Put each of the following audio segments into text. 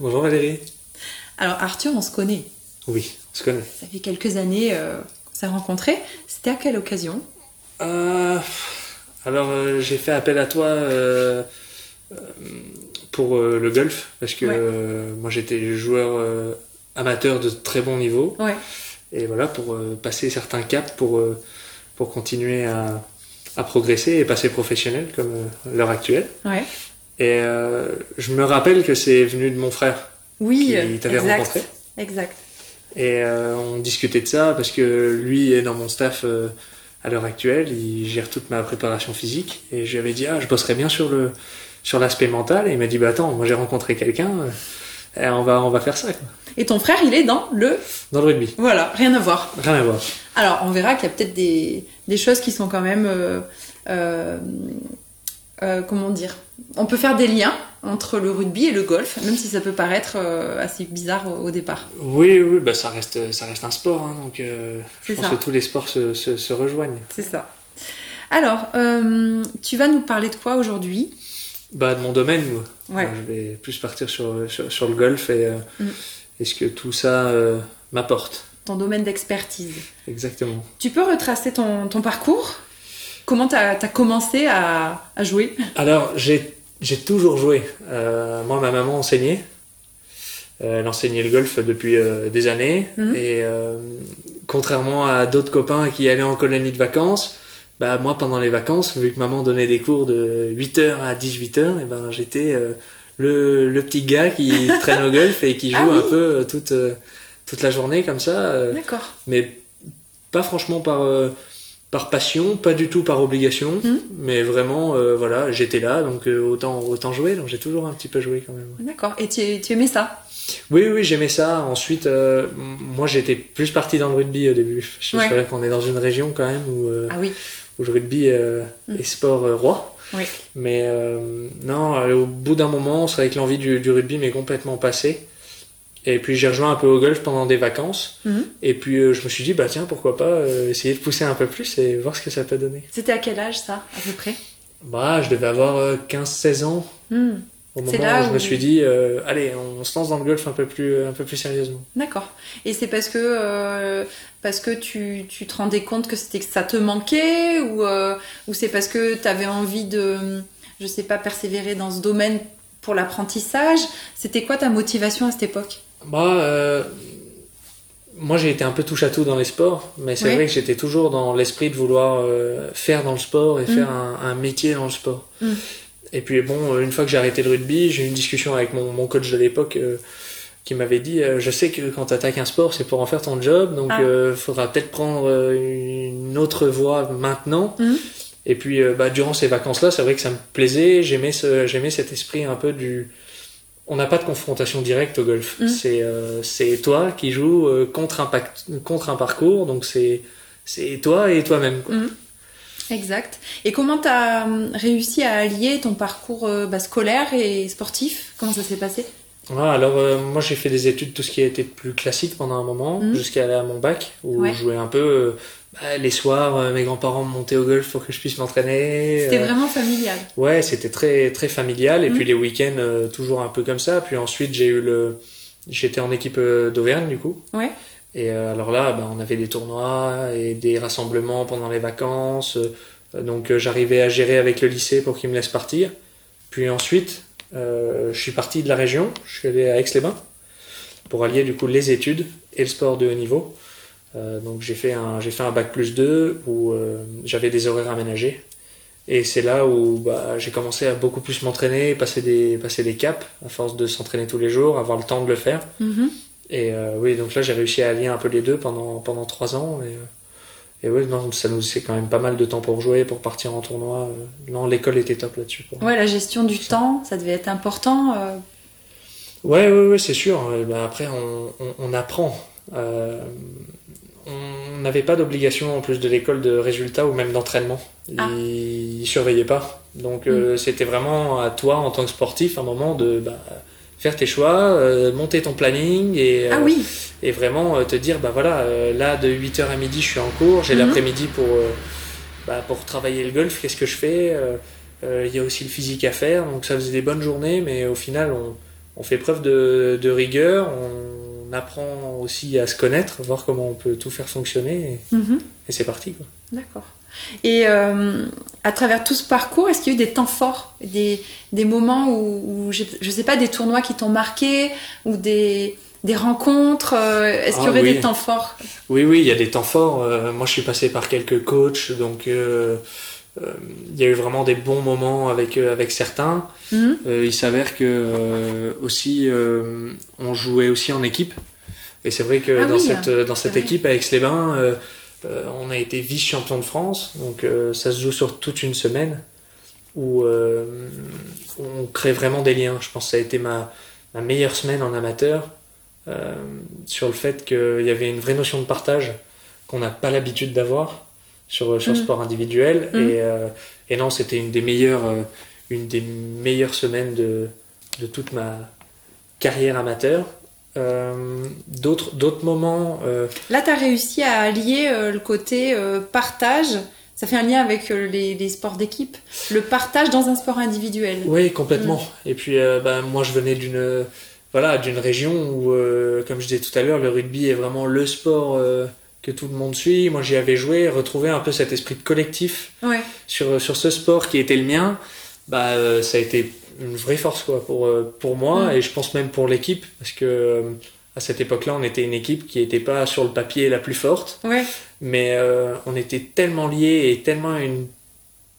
Bonjour Valérie. Alors Arthur, on se connaît. Oui, on se connaît. Ça fait quelques années euh, qu'on s'est rencontrés. C'était à quelle occasion? Euh, alors euh, j'ai fait appel à toi pour le golf parce que Ouais. moi j'étais joueur amateur de très bon niveau Ouais. et voilà pour passer certains caps pour pour continuer à, à progresser et passer professionnel comme l'heure actuelle. Ouais. Et euh, je me rappelle que c'est venu de mon frère Oui, qui t'avait rencontré. Exact. Et euh, on discutait de ça parce que lui est dans mon staff euh, à l'heure actuelle, il gère toute ma préparation physique et je lui avais dit ah je bosserais bien sur le sur l'aspect mental et il m'a dit bah attends moi j'ai rencontré quelqu'un on va on va faire ça quoi. Et ton frère, il est dans le... dans le rugby Voilà, rien à voir. rien à voir Alors, on verra qu'il y a peut-être des, des choses qui sont quand même... euh, euh, comment dire? On peut faire des liens entre le rugby et le golf, même si ça peut paraître euh, assez bizarre au, au départ. oui oui bah ça reste ça reste un sport hein, donc euh, je pense ça. que tous les sports se, se, se rejoignent C'est ça. Alors, tu vas nous parler de quoi aujourd'hui? Bah de mon domaine moi. Ouais. Je vais plus partir sur sur, sur le golf et Mm. et ce que tout ça m'apporte? Ton domaine d'expertise. exactement Tu peux retracer ton, ton parcours? Comment tu as, commencé à, à jouer? Alors, j'ai toujours joué. Euh, moi, ma maman enseignait. Euh, elle enseignait le golf depuis euh, des années. Mhm. Et contrairement à d'autres copains qui allaient en colonie de vacances, bah moi, pendant les vacances, vu que maman donnait des cours de 8h à 18h, et ben j'étais le, le petit gars qui traîne au golf et qui joue Ah oui. un peu toute, toute la journée comme ça. D'accord. mais pas franchement par par passion, pas du tout par obligation, Mhm. mais vraiment euh, voilà, j'étais là donc euh, autant autant jouer, donc j'ai toujours un petit peu joué quand même. D'accord. Et tu, tu aimais ça? Oui oui, j'aimais ça. Ensuite euh, moi j'étais plus parti dans le rugby au début. Je Ouais. c'est vrai qu'on est dans une région quand même où euh, Ah oui. où le rugby euh, Mhm. est sport euh, roi. Oui. Mais euh, non, au bout d'un moment, c'est vrai que l'envie du, du rugby m'est complètement passée. Et puis j'ai rejoint un peu au golf pendant des vacances. Mhm. Et puis euh, je me suis dit, bah tiens, pourquoi pas euh, essayer de pousser un peu plus et voir ce que ça peut donner. C'était à quel âge ça, à peu près? Bah, je devais avoir euh, 15-16 ans Hmm. au C'est moment là où je me suis dit, euh, allez, on se lance dans le golf un peu plus, un peu plus sérieusement. D'accord. Et c'est parce que parce que tu, tu te rendais compte que que ça te manquait ou ou c'est parce que tu avais envie de je sais pas persévérer dans ce domaine pour l'apprentissage? C'était quoi ta motivation à cette époque? Bah, euh, moi j'ai été un peu touche à tout dans les sports, mais c'est vrai que j'étais toujours dans l'esprit de vouloir euh, faire dans le sport et Mm. faire un, un métier dans le sport. Mm. Et puis bon, euh, une fois que j'ai arrêté le rugby, j'ai eu une discussion avec mon, mon coach de l'époque euh, qui m'avait dit euh, Je sais que quand tu attaques un sport, c'est pour en faire ton job, donc Ah. euh, faudra peut-être prendre euh, une autre voie maintenant. Mm. Et puis bah, durant ces vacances-là, c'est vrai que ça me plaisait, j'aimais ce, j'aimais cet esprit un peu du. On n'a pas de confrontation directe au golf. Mm. C'est euh, c'est toi qui joues euh, contre un pac- contre un parcours, donc c'est c'est toi et toi-même. quoi. Exact. Et comment tu as réussi à allier ton parcours euh, bah, scolaire et sportif? Comment ça s'est passé? Voilà, alors euh, moi j'ai fait des études tout ce qui a été plus classique pendant un moment Mhm. jusqu'à aller à mon bac où Ouais. je jouais un peu euh, bah, les soirs euh, mes grands-parents montaient au golf pour que je puisse m'entraîner C'était euh, vraiment familial. ouais c'était très très familial et Mhm. puis les week-ends toujours un peu comme ça puis ensuite j'ai eu le j'étais en équipe d'Auvergne du coup Ouais. et euh, alors là bah, on avait des tournois et des rassemblements pendant les vacances donc j'arrivais à gérer avec le lycée pour qu'ils me laissent partir puis ensuite je suis parti de la région je suis allé à Aix-les-Bains pour allier du coup les études et le sport de haut niveau. Euh, donc j'ai fait un j'ai fait un bac plus 2 où euh, j'avais des horaires aménagés. Et c'est là où bah, j'ai commencé à beaucoup plus m'entraîner passer des passer des caps à force de s'entraîner tous les jours avoir le temps de le faire. Mhm. et euh, oui, donc là j'ai réussi à allier un peu les deux pendant pendant trois ans. Et euh, et oui, non, ça nous c'est quand même pas mal de temps pour jouer, pour partir en tournoi. euh. Non, l'école était top là-dessus. moi. Ouais, la gestion du temps, ça devait être important. euh, Ouais, ouais, ouais c'est sûr. Euh, bah, après, on, on, on apprend. Euh, on n'avait pas d'obligation en plus de l'école de résultats ou même d'entraînement. Ah. Ils, ils surveillaient pas. Donc euh, c'était vraiment à toi en tant que sportif un moment de bah, faire tes choix, euh, monter ton planning et, Ah euh, oui, et vraiment euh, te dire bah voilà là de 8h à midi je suis en cours, j'ai Mhm. l'après-midi pour bah, pour travailler le golf, qu'est-ce que je fais Il y a aussi le physique à faire, donc ça faisait des bonnes journées, mais au final on, on fait preuve de, de rigueur, on apprend aussi à se connaître, voir comment on peut tout faire fonctionner et, Mhm. et c'est parti quoi. d'accord. Et euh, à travers tout ce parcours, est-ce qu'il y a eu des temps forts, des, des moments où, où je, je sais pas, des tournois qui t'ont marqué ou des, des rencontres euh, Est-ce qu'il y Ah aurait oui. des temps forts? Oui, oui, il y a des temps forts. Euh, moi, je suis passé par quelques coachs, donc il y a eu vraiment des bons moments avec avec certains. Mhm. Il s'avère que aussi on jouait aussi en équipe, et c'est vrai que Ah dans oui, cette dans cette équipe avec les Bains, on a été vice champion de France, donc euh, ça se joue sur toute une semaine où euh, on crée vraiment des liens. Je pense que ça a été ma ma meilleure semaine en amateur euh, sur le fait qu'il y avait une vraie notion de partage qu'on n'a pas l'habitude d'avoir sur, sur le Mm. sport individuel. Mm. Et, euh, et non, c'était une des meilleures, euh, une des meilleures semaines de, de toute ma carrière amateur. Euh, d'autres, d'autres moments, euh, Là, tu as réussi à allier euh, le côté partage. Ça fait un lien avec les, les sports d'équipe. Le partage dans un sport individuel. Oui, complètement. Et puis, bah, moi, je venais d'une voilà, d'une région où, comme je disais tout à l'heure, le rugby est vraiment le sport que tout le monde suit. Moi, j'y avais joué, retrouvé un peu cet esprit de collectif Ouais. sur, sur ce sport qui était le mien. Bah, ça a été une vraie force quoi, pour, euh, pour moi et je pense même pour l'équipe parce que euh, à cette époque-là, on était une équipe qui n'était pas sur le papier la plus forte Ouais. mais euh, on était tellement liés et tellement une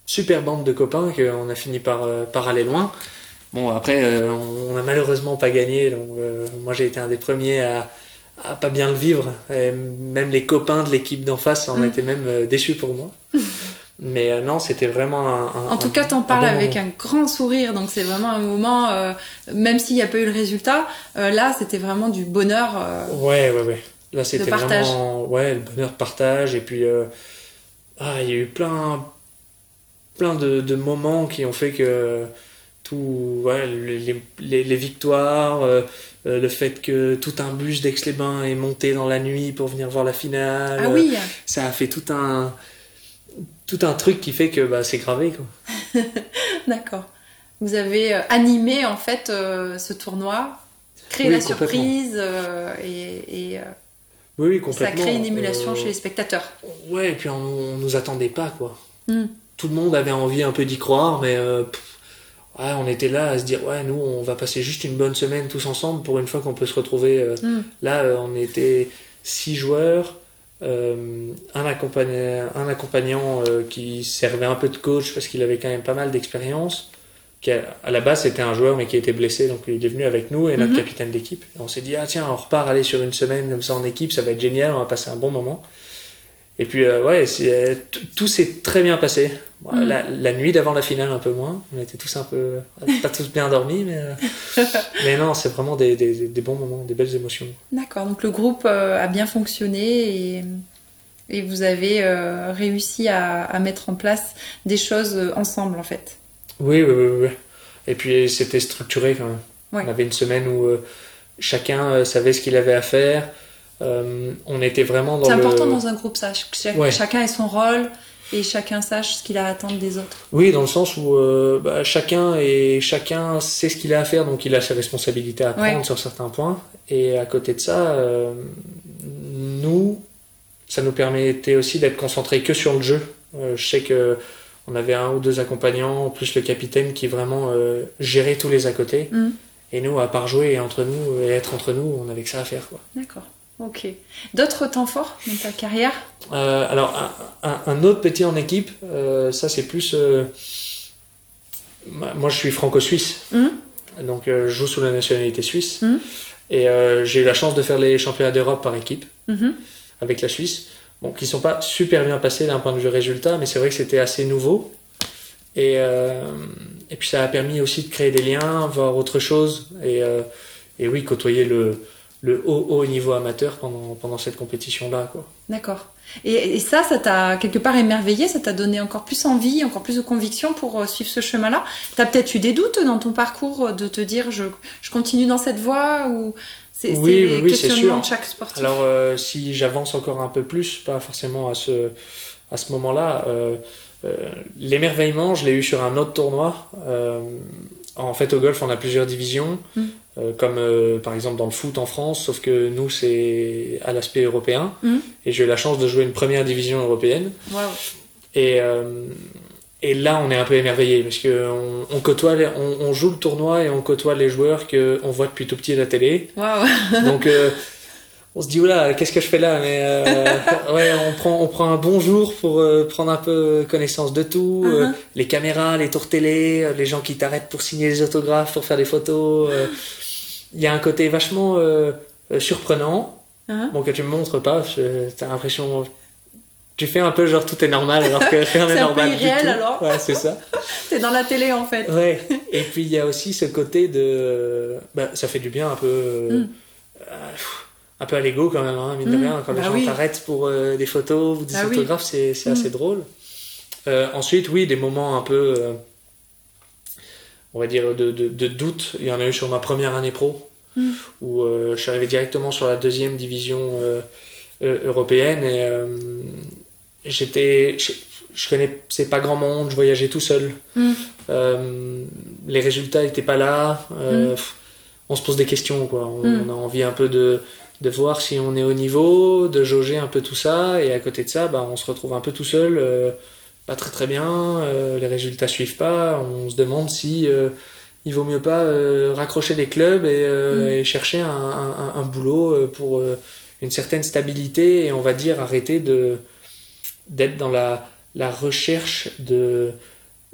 super bande de copains qu'on a fini par, par aller loin. Bon, après, euh, on n'a malheureusement pas gagné, donc euh, moi j'ai été un des premiers à, à pas bien le vivre. Et même les copains de l'équipe d'en face en Mm. étaient même déçus pour moi. Mais euh, non, c'était vraiment un. un- En tout cas, t'en parles bon avec moment. un grand sourire, donc c'est vraiment un moment, euh, même s'il n'y a pas eu le résultat, euh, là, c'était vraiment du bonheur. Ouais, ouais, ouais. Là, c'était partage. vraiment ouais, le bonheur de partage. Et puis, ah, il y a eu plein, plein de, de moments qui ont fait que tout, ouais, les, les, les victoires, le fait que tout un bus d'Aix-les-Bains est monté dans la nuit pour venir voir la finale. Ah oui, Ça a fait tout un, tout un truc qui fait que bah, c'est gravé, quoi. d'accord. Vous avez euh, animé en fait euh, ce tournoi, créé Oui, la complètement. surprise euh, et, et, euh, Oui, oui, ça a complètement. créé une émulation chez les spectateurs. Ouais, et puis on, nous attendait pas, quoi. Hmm. Tout le monde avait envie un peu d'y croire, mais pff, ouais, on était là à se dire, ouais, nous, on va passer juste une bonne semaine tous ensemble pour une fois qu'on peut se retrouver. Hmm. Là, on était six joueurs, euh, un, accompagna- un accompagnant euh, qui servait un peu de coach parce qu'il avait quand même pas mal d'expérience. Qui a- à la base, c'était un joueur, mais qui était blessé, donc il est venu avec nous et notre Mhm. capitaine d'équipe. On s'est dit, ah tiens, on repart aller sur une semaine comme ça en équipe, ça va être génial, on va passer un bon moment. Et puis, euh, ouais, euh, tout s'est très bien passé. Bon, Mhm. la, la nuit d'avant la finale, un peu moins. On était tous un peu, pas tous bien dormis, mais, euh, mais non, c'est vraiment des, des, des bons moments, des belles émotions. D'accord, donc le groupe euh, a bien fonctionné et, et vous avez euh, réussi à, à mettre en place des choses euh, ensemble en fait. Oui, oui, oui, oui. Et puis c'était structuré quand même. Ouais. On avait une semaine où euh, chacun euh, savait ce qu'il avait à faire. Euh, on était vraiment dans C'est le... important dans un groupe ça, Ouais. chacun ait son rôle et chacun sache ce qu'il a à attendre des autres. Oui, dans le sens où euh, bah, chacun et chacun sait ce qu'il a à faire, donc il a ses responsabilités à prendre Ouais. sur certains points. Et à côté de ça, euh, nous, ça nous permettait aussi d'être concentrés que sur le jeu. Je sais que on avait un ou deux accompagnants, plus le capitaine qui vraiment gérait tous les à côté. Mhm. Et nous, à part jouer et entre nous et être entre nous, on avait que ça à faire. D'accord, ok. D'autres temps forts dans ta carrière? Euh, alors, un, un- un autre petit en équipe, euh, ça c'est plus. euh, moi, je suis franco-suisse, Mhm. donc je joue sous la nationalité suisse. Mhm. Et j'ai eu la chance de faire les championnats d'Europe par équipe Mhm. avec la Suisse. Bon, qui sont pas super bien passés d'un point de vue résultat, mais c'est vrai que c'était assez nouveau. Et, et puis ça a permis aussi de créer des liens, voir autre chose. Et, et oui, côtoyer le, le haut, haut niveau amateur pendant, pendant cette compétition-là. Quoi. D'accord. Et, et, ça, ça t'a quelque part émerveillé, ça t'a donné encore plus envie, encore plus de conviction pour euh, suivre ce chemin-là? T'as peut-être eu des doutes dans ton parcours euh, de te dire je, je continue dans cette voie ou c'est oui, oui, oui c'est sûr. de chaque sportif? Alors euh, si j'avance encore un peu plus, pas forcément à ce à ce moment-là, euh, euh, l'émerveillement, je l'ai eu sur un autre tournoi. En fait, au golf, on a plusieurs divisions. Mm. Euh, comme euh, par exemple dans le foot en France, sauf que nous c'est à l'aspect européen. Mm. Et j'ai eu la chance de jouer une première division européenne. Et, euh, et là on est un peu émerveillé parce que on, côtoie, on, on, joue le tournoi et on côtoie les joueurs que on voit depuis tout petit à la télé. Donc on se dit oula qu'est-ce que je fais là mais ouais on prend on prend un bon jour pour prendre un peu connaissance de tout uh-huh. les caméras les tours télé les gens qui t'arrêtent pour signer les autographes pour faire des photos il y a un côté vachement euh, euh, surprenant, uh-huh. bon que tu me montres pas, t'as l'impression tu fais un peu genre tout est normal alors que rien n'est normal du tout. alors. Ouais, c'est ça. T'es dans la télé en fait. Ouais. Et puis il y a aussi ce côté de, bah, ça fait du bien un peu, mm. Euh, un peu à l'ego quand même, hein, mine de mm. rien. Quand les bah gens t'arrêtent pour des photos ou des bah autographes, c'est c'est assez mm. drôle. ensuite, oui, des moments un peu on va dire, de, de, doute. Il y en a eu sur ma première année pro, hmm. où euh, je suis arrivé directement sur la deuxième division euh, euh, européenne et j'étais, je, je connaissais pas grand monde, je voyageais tout seul. Les résultats n'étaient pas là. On se pose des questions, quoi. On, a envie un peu de, de voir si on est au niveau, de jauger un peu tout ça, et à côté de ça, bah, on se retrouve un peu tout seul pas très très bien, euh, les résultats suivent pas, on se demande si euh, il vaut mieux pas euh, raccrocher les clubs et, mm. chercher un, boulot pour une certaine stabilité et on va dire arrêter de d'être dans la, la recherche de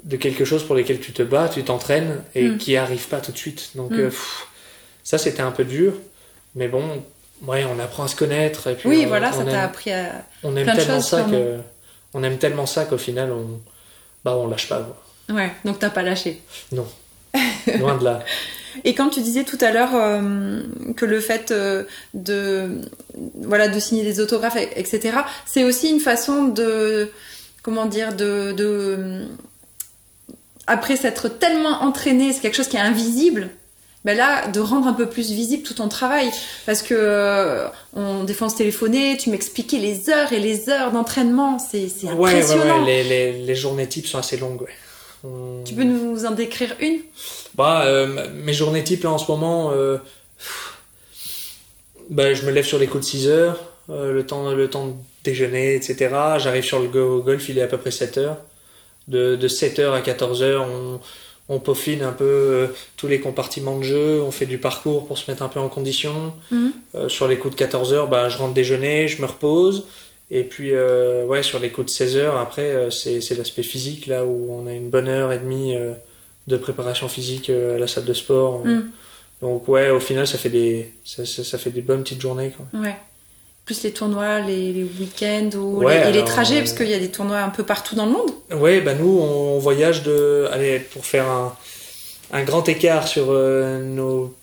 de quelque chose pour lequel tu te bats, tu t'entraînes et mm. qui arrive pas tout de suite. Donc mm. ça c'était un peu dur, mais bon, ouais, on apprend à se connaître et puis oui, voilà, ça t'a appris à on aime tellement ça que on aime tellement ça qu'au final, on, bah, on lâche pas. Ouais, donc t'as pas lâché. Non, loin de là. Et quand tu disais tout à l'heure euh, que le fait euh, de voilà de signer des autographes, etc., c'est aussi une façon de comment dire de, de après s'être tellement entraîné, c'est quelque chose qui est invisible ben là, de rendre un peu plus visible tout ton travail. Parce que euh, on, des fois on se téléphonait, tu m'expliquais les heures et les heures d'entraînement, c'est impressionnant. Ouais, ouais, les, les, les, journées types sont assez longues. Tu peux nous en décrire une? Bah, euh, Mes journées types là en ce moment, euh, bah, je me lève sur les coups de 6 heures, le, temps, le temps de déjeuner, etc. J'arrive sur le golf, il est à peu près 7 heures. De, de 7h à 14h, on, on peaufine un peu euh, tous les compartiments de jeu, on fait du parcours pour se mettre un peu en condition. Mhm. Euh, sur les coups de 14 heures, bah, je rentre déjeuner, je me repose. Et puis, euh, ouais, sur les coups de 16 heures, après, c'est l'aspect physique, là où on a une bonne heure et demie de préparation physique à la salle de sport. Mhm. Donc, ouais, au final, ça fait des, ça, fait des bonnes petites journées. Quoi. Ouais plus les tournois, les, week-ends ou les, les, trajets, parce qu'il y a des tournois un peu partout dans le monde. Oui, bah nous, on voyage de. Allez, pour faire un, un grand écart sur euh, nos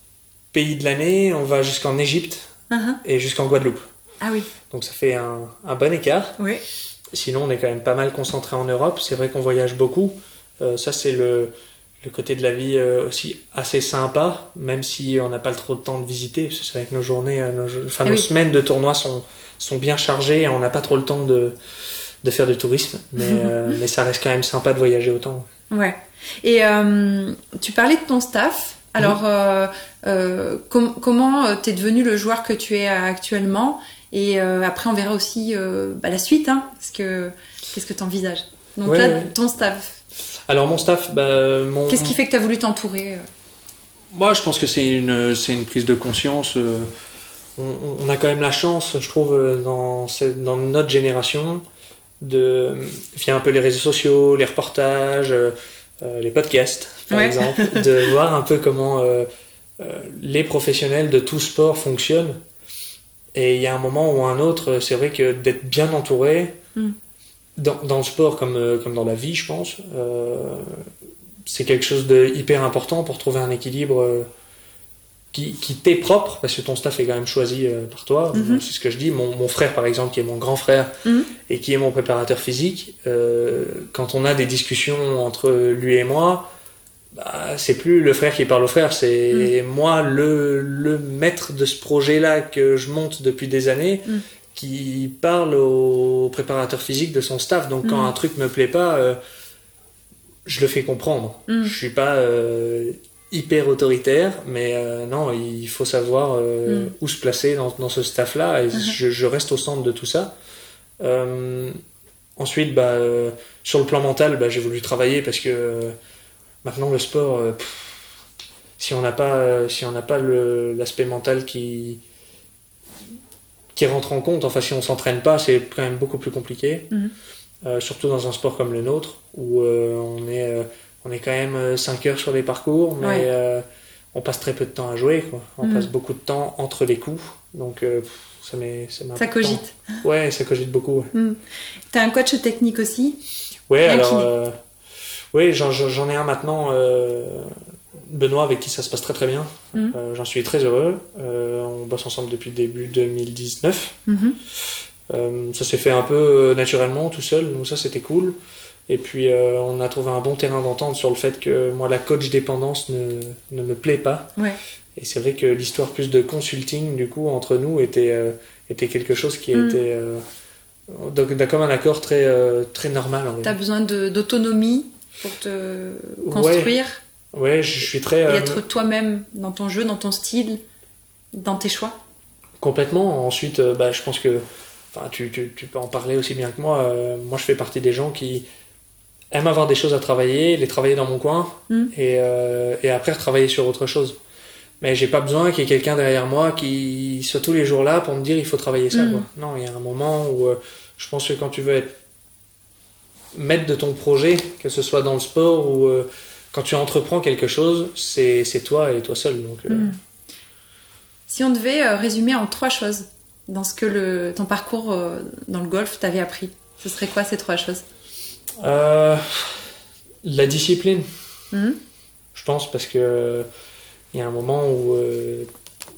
pays de l'année, on va jusqu'en Égypte uh-huh. et jusqu'en Guadeloupe. Ah oui. Donc ça fait un, un, bon écart. Oui. Sinon, on est quand même pas mal concentré en Europe. C'est vrai qu'on voyage beaucoup. Euh, ça, c'est le, le côté de la vie euh, aussi assez sympa, même si on n'a pas trop de temps de visiter. C'est vrai que nos journées, euh, nos, enfin, ah nos semaines de tournoi sont, sont bien chargées et on n'a pas trop le temps de, de faire du tourisme. Mais, euh, mais ça reste quand même sympa de voyager autant. Ouais. Et tu parlais de ton staff. Alors, mhm. comment t'es devenu le joueur que tu es actuellement? Et après, on verra aussi bah, la suite. Hein, parce que qu'est-ce que tu envisages Donc là, ton staff. Alors mon staff, bah, mon... Qu'est-ce qui fait que tu as voulu t'entourer euh Moi, je pense que c'est une, c'est une prise de conscience. Euh, on, a quand même la chance, je trouve, euh, dans, dans notre génération, de, via un peu les réseaux sociaux, les reportages, les podcasts, par exemple, de voir un peu comment les professionnels de tout sport fonctionnent. Et il y a un moment ou un autre, c'est vrai que d'être bien entouré, mm dans, dans, le sport comme, euh, comme dans la vie, je pense, euh, c'est quelque chose de hyper important pour trouver un équilibre euh, qui, qui t'est propre, parce que ton staff est quand même choisi euh, par toi. Mhm. C'est ce que je dis. Mon, mon frère, par exemple, qui est mon grand frère Mhm. et qui est mon préparateur physique, euh, quand on a des discussions entre lui et moi, bah, c'est plus le frère qui parle au frère, c'est moi le, le maître de ce projet-là que je monte depuis des années Mhm. Qui parle au préparateur physique de son staff. Donc quand Mhm. un truc me plaît pas, euh, je le fais comprendre. Mhm. Je suis pas euh, hyper autoritaire, mais euh, non, il faut savoir Mhm. où se placer dans, dans ce staff-là, et Mhm. je, je reste au centre de tout ça. Ensuite, bah, sur le plan mental, bah, j'ai voulu travailler parce que maintenant le sport, pff, si on n'a pas, si on n'a pas l'aspect mental qui qui rentre en compte, enfin si on s'entraîne pas, c'est quand même beaucoup plus compliqué. Mhm. Euh, surtout dans un sport comme le nôtre où euh, on est euh, on est quand même 5 heures sur les parcours, mais Ouais. euh, on passe très peu de temps à jouer. Quoi. On Mhm. passe beaucoup de temps entre les coups, donc euh, ça met ça, met Ça temps. cogite. Ouais, ça cogite beaucoup. Ouais, T'as un coach technique aussi? Ouais, alors euh, ouais, j'en ai un maintenant. Benoît avec qui ça se passe très très bien. Mhm. Euh, j'en suis très heureux. Euh, on bosse ensemble depuis le début 2019. Mhm. Euh, ça s'est fait un peu naturellement, tout seul, donc ça c'était cool. Et puis on a trouvé un bon terrain d'entente sur le fait que moi la coach dépendance ne, ne me plaît pas. Ouais. Et c'est vrai que l'histoire plus de consulting du coup entre nous était, était quelque chose qui Mm. était donc, d'un commun accord très, très normal. T'as dire. besoin d'autonomie pour te construire Ouais, je suis très et euh, être toi-même dans ton jeu, dans ton style, dans tes choix. complètement. Ensuite, euh, bah, je pense que enfin, tu, tu, tu peux en parler aussi bien que moi. Euh, moi, je fais partie des gens qui aiment avoir des choses à travailler, les travailler dans mon coin Mm. et, euh, et après retravailler sur autre chose. Mais j'ai pas besoin qu'il y ait quelqu'un derrière moi qui soit tous les jours là pour me dire il faut travailler ça. Mm. quoi. Non, il y a un moment où euh, je pense que quand tu veux être maître de ton projet, que ce soit dans le sport ou euh, quand tu entreprends quelque chose, c'est toi et toi seul. Donc, euh, Mm. Si on devait euh, résumer en trois choses dans ce que le, ton parcours euh, dans le golf t'avait appris, ce serait quoi ces trois choses? La discipline, Mhm. je pense, parce que il y a un moment où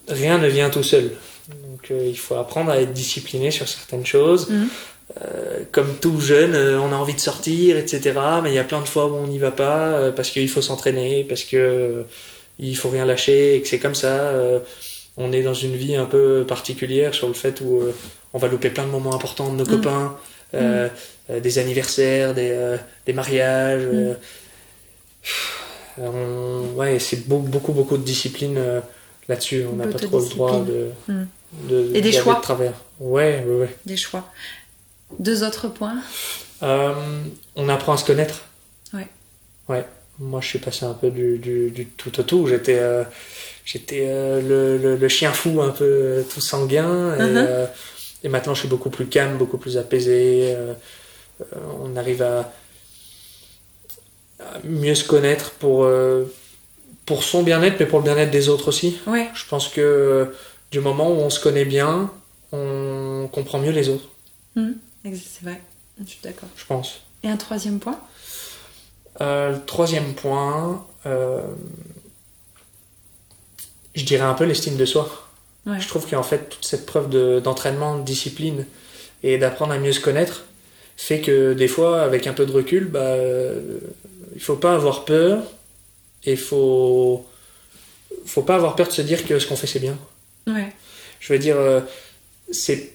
rien ne vient tout seul. Donc il faut apprendre à être discipliné sur certaines choses. Mhm. Euh, comme tout jeune, euh, on a envie de sortir, etc. Mais il y a plein de fois où on n'y va pas euh, parce qu'il faut s'entraîner, parce que il faut rien lâcher et que c'est comme ça. on est dans une vie un peu particulière sur le fait où on va louper plein de moments importants de nos Mhm. copains, euh, des anniversaires, des, euh, des mariages. euh, on- ouais, c'est beau- beaucoup, beaucoup de discipline là-dessus. On n'a pas trop le droit de, Mhm. de, Et des choix. de travers. Ouais, ouais, ouais. Des choix. Deux autres points Euh, on apprend à se connaître. Ouais. Ouais. Moi, je suis passé un peu du, du, du tout au tout. J'étais, euh, j'étais euh, le, le, le chien fou, un peu tout sanguin. Et, euh, et maintenant, je suis beaucoup plus calme, beaucoup plus apaisé. on arrive à, à mieux se connaître pour, pour son bien-être, mais pour le bien-être des autres aussi. Ouais. Je pense que du moment où on se connaît bien, on comprend mieux les autres, C'est vrai. Je suis d'accord. je pense. Et un troisième point? Euh, le troisième point, euh, je dirais un peu l'estime de soi. Ouais. Je trouve qu'en fait, toute cette preuve de- d'entraînement, de, discipline et d'apprendre à mieux se connaître fait que des fois, avec un peu de recul, bah, euh, il faut pas avoir peur et il faut, faut pas avoir peur de se dire que ce qu'on fait c'est bien. Ouais. Je veux dire, euh, c'est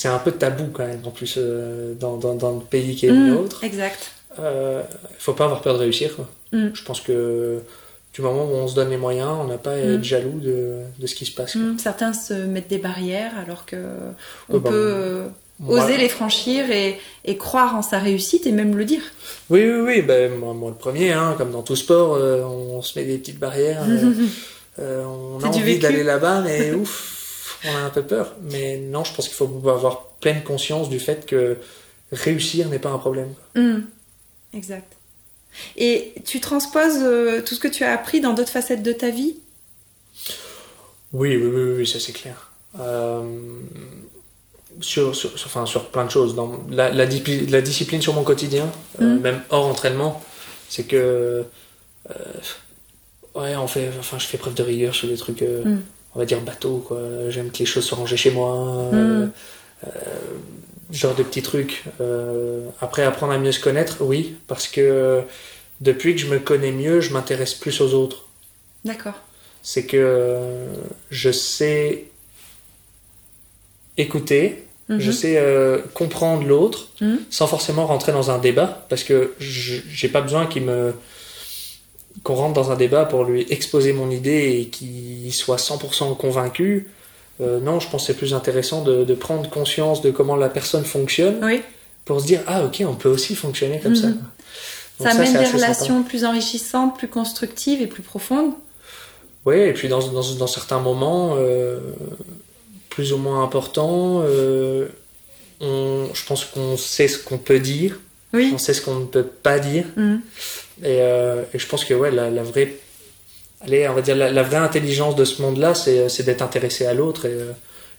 c'est un peu tabou quand même, en plus, euh, dans, dans, dans le pays qui est le Mmh, nôtre. exact. Euh, faut pas avoir peur de réussir. Quoi. Mm. Je pense que du moment où on se donne les moyens, on n'a pas à être Mm. jaloux de, de ce qui se passe. Mm, Certains se mettent des barrières alors que on bah, peut euh, Moi- oser les franchir et, et croire en sa réussite et même le dire. Oui, oui, oui. Ben, moi, moi, le premier, hein, comme dans tout sport, euh, on, se met des petites barrières. on a envie d'aller là-bas, mais ouf, on a un peu peur. Mais non, je pense qu'il faut avoir pleine conscience du fait que réussir n'est pas un problème. Mm, Exact. Et tu transposes euh, tout ce que tu as appris dans d'autres facettes de ta vie? Oui, oui, oui, oui, ça c'est clair. Euh, sur, sur, sur- enfin, sur plein de choses. Dans la, la, di- la discipline sur mon quotidien, euh, Mhm. même hors entraînement, c'est que ouais, on fait, enfin, je fais preuve de rigueur sur des trucs, euh, Mm. On va dire bateau, quoi. J'aime que les choses soient rangées chez moi. euh, Mm. euh, genre de petits trucs. Euh, après, apprendre à mieux se connaître, oui, parce que depuis que je me connais mieux, je m'intéresse plus aux autres. D'accord. C'est que je sais écouter, Mhm. je sais euh, comprendre l'autre Mhm. sans forcément rentrer dans un débat parce que je- j'ai pas besoin qu'il me qu'on rentre dans un débat pour lui exposer mon idée et qu'il soit 100% convaincu. Euh, non, je pense que c'est plus intéressant de, de prendre conscience de comment la personne fonctionne Oui. pour se dire ah ok on peut aussi fonctionner comme Mhm. ça. Donc Ça amène des sympa. relations plus enrichissantes, plus constructives et plus profondes. Oui, et puis dans, dans, dans certains moments euh, plus ou moins importants, euh, on, je pense qu'on sait ce qu'on peut dire, Oui. on sait ce qu'on ne peut pas dire. Et, euh, et je pense que ouais, la, la vraie, allez, on va dire la, la vraie intelligence de ce monde-là, c'est c'est d'être intéressé à l'autre et, euh,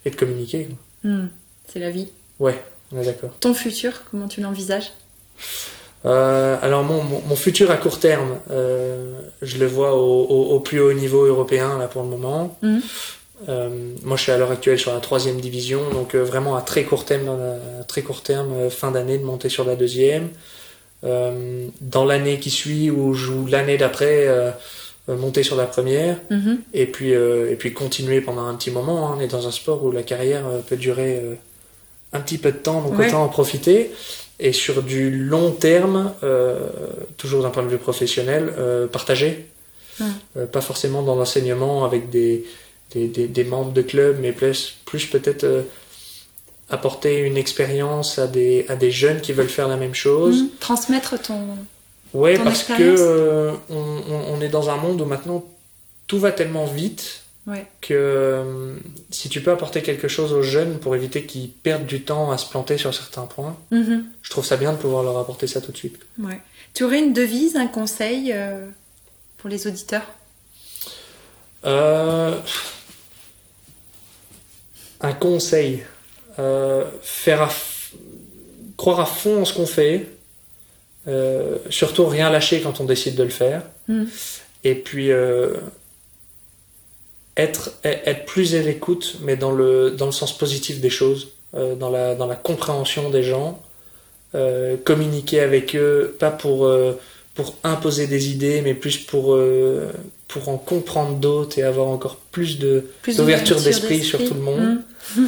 et de communiquer. Mhm. C'est la vie. Ouais, on est d'accord. Ton futur, comment tu l'envisages? Euh, alors mon, mon, mon futur à court terme, euh, je le vois au, au, au plus haut niveau européen là pour le moment. Mhm. Euh, moi, je suis à l'heure actuelle sur la troisième division, donc euh, vraiment à très court terme, dans la- à très court terme, euh, fin d'année, de monter sur la deuxième. Euh, dans l'année qui suit ou ou l'année d'après, euh, euh, monter sur la première, Mhm. et puis euh, et puis continuer pendant un petit moment. hein. On est dans un sport où la carrière euh, peut durer euh, un petit peu de temps, donc Ouais. autant en profiter. Et sur du long terme, euh, toujours d'un point de vue professionnel, euh, partager. Ouais. Euh, pas forcément dans l'enseignement avec des, des, des, des membres de club, mais plus, plus peut-être euh, apporter une expérience à des, à des jeunes qui veulent faire la même chose. Mhm. Transmettre ton. Ouais, Ton parce que euh, on, est dans un monde où maintenant tout va tellement vite Ouais. que euh, si tu peux apporter quelque chose aux jeunes pour éviter qu'ils perdent du temps à se planter sur certains points, Mhm. je trouve ça bien de pouvoir leur apporter ça tout de suite. Ouais. Tu aurais une devise, un conseil pour les auditeurs? Euh, un conseil, euh, faire à croire à fond en ce qu'on fait, euh, surtout rien lâcher quand on décide de le faire, Mhm. et puis euh, être, être plus à l'écoute, mais dans le, dans le sens positif des choses, dans, la, dans la compréhension des gens, communiquer avec eux, pas pour, pour imposer des idées, mais plus pour, euh, pour en comprendre d'autres et avoir encore plus de, Plus d'ouverture d'esprit sur tout le monde.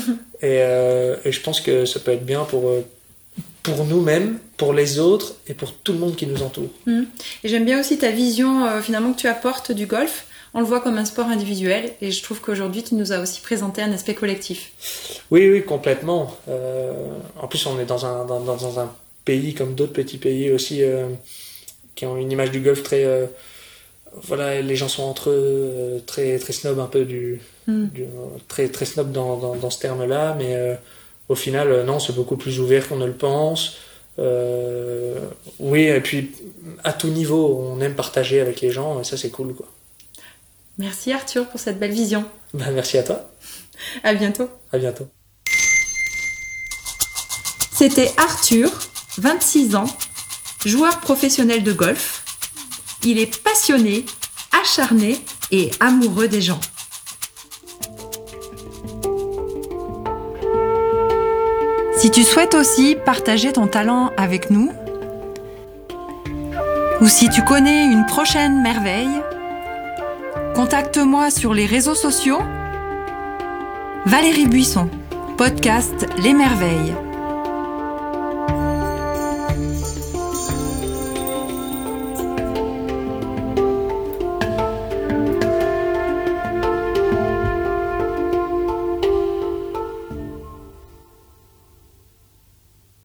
Et, euh, et je pense que ça peut être bien pour, euh, pour nous-mêmes, pour les autres et pour tout le monde qui nous entoure. Et j'aime bien aussi ta vision euh, finalement que tu apportes du golf. On le voit comme un sport individuel et je trouve qu'aujourd'hui tu nous as aussi présenté un aspect collectif. Oui, oui, complètement. En plus, on est dans un, dans, dans- un pays comme d'autres petits pays aussi qui ont une image du golf très. euh, voilà, les gens sont entre eux, euh, très, très snob un peu du. Mm. du- très, très snob dans, dans, dans ce terme-là, mais euh, au final, euh, non, c'est beaucoup plus ouvert qu'on ne le pense. Euh, oui, et puis à tout niveau, on aime partager avec les gens et ça, c'est cool, quoi. Merci Arthur pour cette belle vision. Ben, merci à toi. À bientôt. À bientôt. C'était Arthur, 26 ans, joueur professionnel de golf. Il est passionné, acharné et amoureux des gens. Si tu souhaites aussi partager ton talent avec nous, ou si tu connais une prochaine merveille, contacte-moi sur les réseaux sociaux. Valérie Buisson, podcast Les Merveilles.